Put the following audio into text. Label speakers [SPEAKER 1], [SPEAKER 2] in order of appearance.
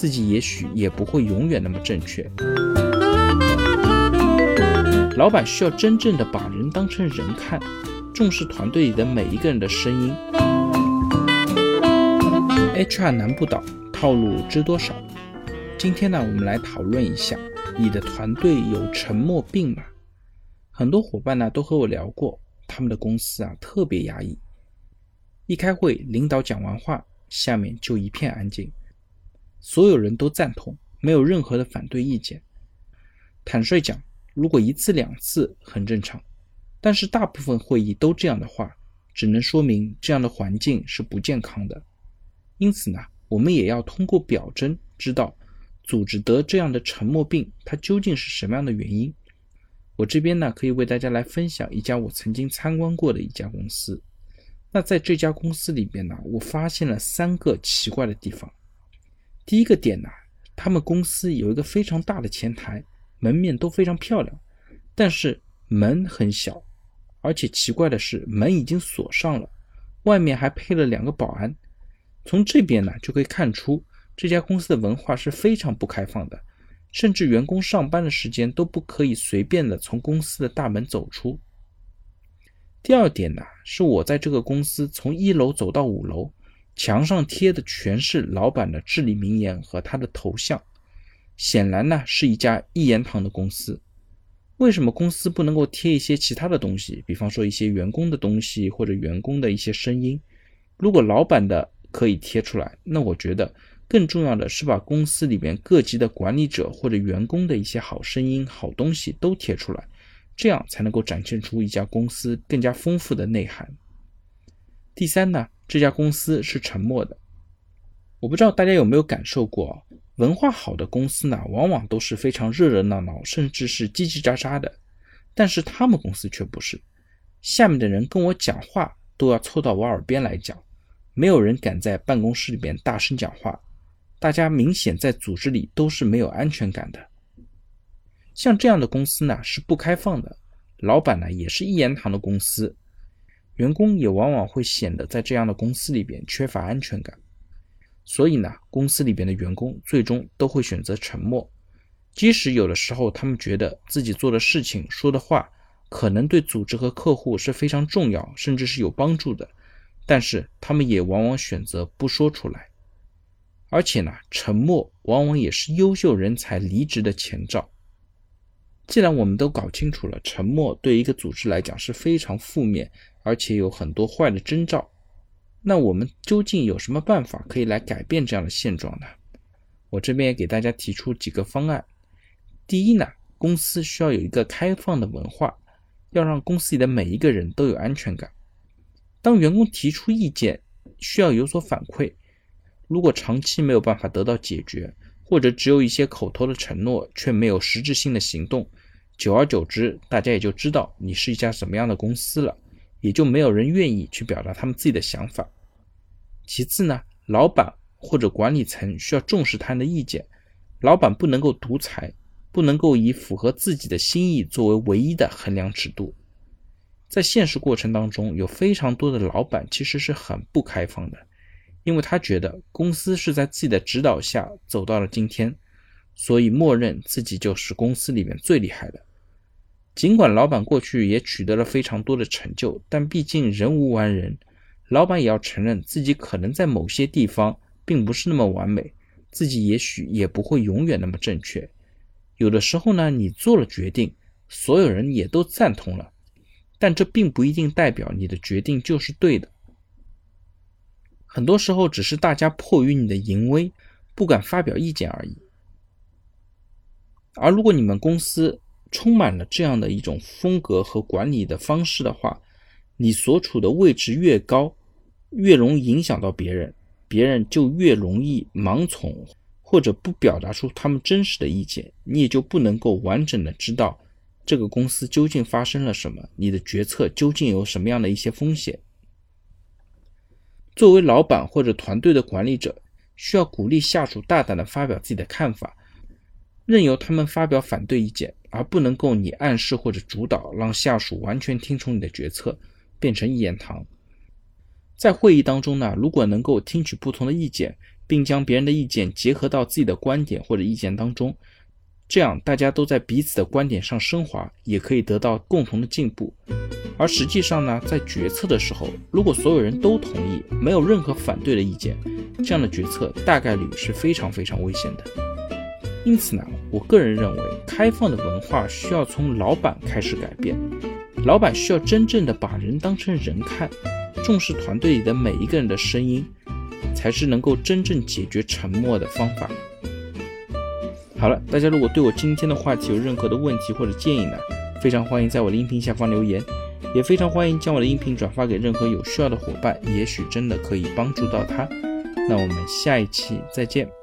[SPEAKER 1] 自己也许也不会永远那么正确。老板需要真正的把人当成人看，重视团队里的每一个人的声音。HR 难不倒，套路知多少？今天呢，我们来讨论一下，你的团队有沉默病吗？很多伙伴呢都和我聊过，他们的公司啊特别压抑，一开会，领导讲完话，下面就一片安静，所有人都赞同，没有任何的反对意见。坦率讲，如果一次两次很正常，但是大部分会议都这样的话，只能说明这样的环境是不健康的。因此呢，我们也要通过表征知道组织得这样的沉默病，它究竟是什么样的原因。我这边呢，可以为大家来分享一家我曾经参观过的一家公司。那在这家公司里边呢，我发现了三个奇怪的地方。第一个点呢，他们公司有一个非常大的前台，门面都非常漂亮，但是门很小，而且奇怪的是门已经锁上了，外面还配了两个保安。从这边呢，就可以看出这家公司的文化是非常不开放的。甚至员工上班的时间都不可以随便的从公司的大门走出。第二点呢，是我在这个公司从一楼走到五楼，墙上贴的全是老板的至理名言和他的头像，显然呢是一家一言堂的公司。为什么公司不能够贴一些其他的东西，比方说一些员工的东西或者员工的一些声音？如果老板的可以贴出来，那我觉得。更重要的是把公司里面各级的管理者或者员工的一些好声音、好东西都贴出来，这样才能够展现出一家公司更加丰富的内涵。第三呢，这家公司是沉默的。我不知道大家有没有感受过，文化好的公司呢，往往都是非常热热闹闹，甚至是叽叽喳喳的。但是他们公司却不是，下面的人跟我讲话都要凑到我耳边来讲，没有人敢在办公室里边大声讲话。大家明显在组织里都是没有安全感的，像这样的公司呢是不开放的，老板呢也是一言堂的公司，员工也往往会显得在这样的公司里边缺乏安全感，所以呢公司里边的员工最终都会选择沉默，即使有的时候他们觉得自己做的事情说的话可能对组织和客户是非常重要，甚至是有帮助的，但是他们也往往选择不说出来。而且呢，沉默往往也是优秀人才离职的前兆。既然我们都搞清楚了，沉默对一个组织来讲是非常负面，而且有很多坏的征兆，那我们究竟有什么办法可以来改变这样的现状呢？我这边也给大家提出几个方案。第一呢，公司需要有一个开放的文化，要让公司里的每一个人都有安全感。当员工提出意见，需要有所反馈。如果长期没有办法得到解决，或者只有一些口头的承诺，却没有实质性的行动，久而久之，大家也就知道你是一家什么样的公司了，也就没有人愿意去表达他们自己的想法。其次呢，老板或者管理层需要重视他人的意见，老板不能够独裁，不能够以符合自己的心意作为唯一的衡量尺度。在现实过程当中，有非常多的老板其实是很不开放的。因为他觉得公司是在自己的指导下走到了今天，所以默认自己就是公司里面最厉害的。尽管老板过去也取得了非常多的成就，但毕竟人无完人，老板也要承认自己可能在某些地方并不是那么完美，自己也许也不会永远那么正确。有的时候呢，你做了决定，所有人也都赞同了，但这并不一定代表你的决定就是对的。很多时候只是大家迫于你的淫威，不敢发表意见而已。而如果你们公司充满了这样的一种风格和管理的方式的话，你所处的位置越高，越容易影响到别人，别人就越容易盲从或者不表达出他们真实的意见，你也就不能够完整的知道这个公司究竟发生了什么，你的决策究竟有什么样的一些风险。作为老板或者团队的管理者，需要鼓励下属大胆的发表自己的看法，任由他们发表反对意见，而不能够你暗示或者主导，让下属完全听从你的决策，变成一言堂。在会议当中呢，如果能够听取不同的意见，并将别人的意见结合到自己的观点或者意见当中，这样大家都在彼此的观点上升华，也可以得到共同的进步。而实际上呢，在决策的时候，如果所有人都同意，没有任何反对的意见，这样的决策大概率是非常非常危险的。因此呢，我个人认为，开放的文化需要从老板开始改变。老板需要真正的把人当成人看，重视团队里的每一个人的声音，才是能够真正解决沉默的方法。好了，大家如果对我今天的话题有任何的问题或者建议呢，非常欢迎在我的音频下方留言，也非常欢迎将我的音频转发给任何有需要的伙伴，也许真的可以帮助到他。那我们下一期再见。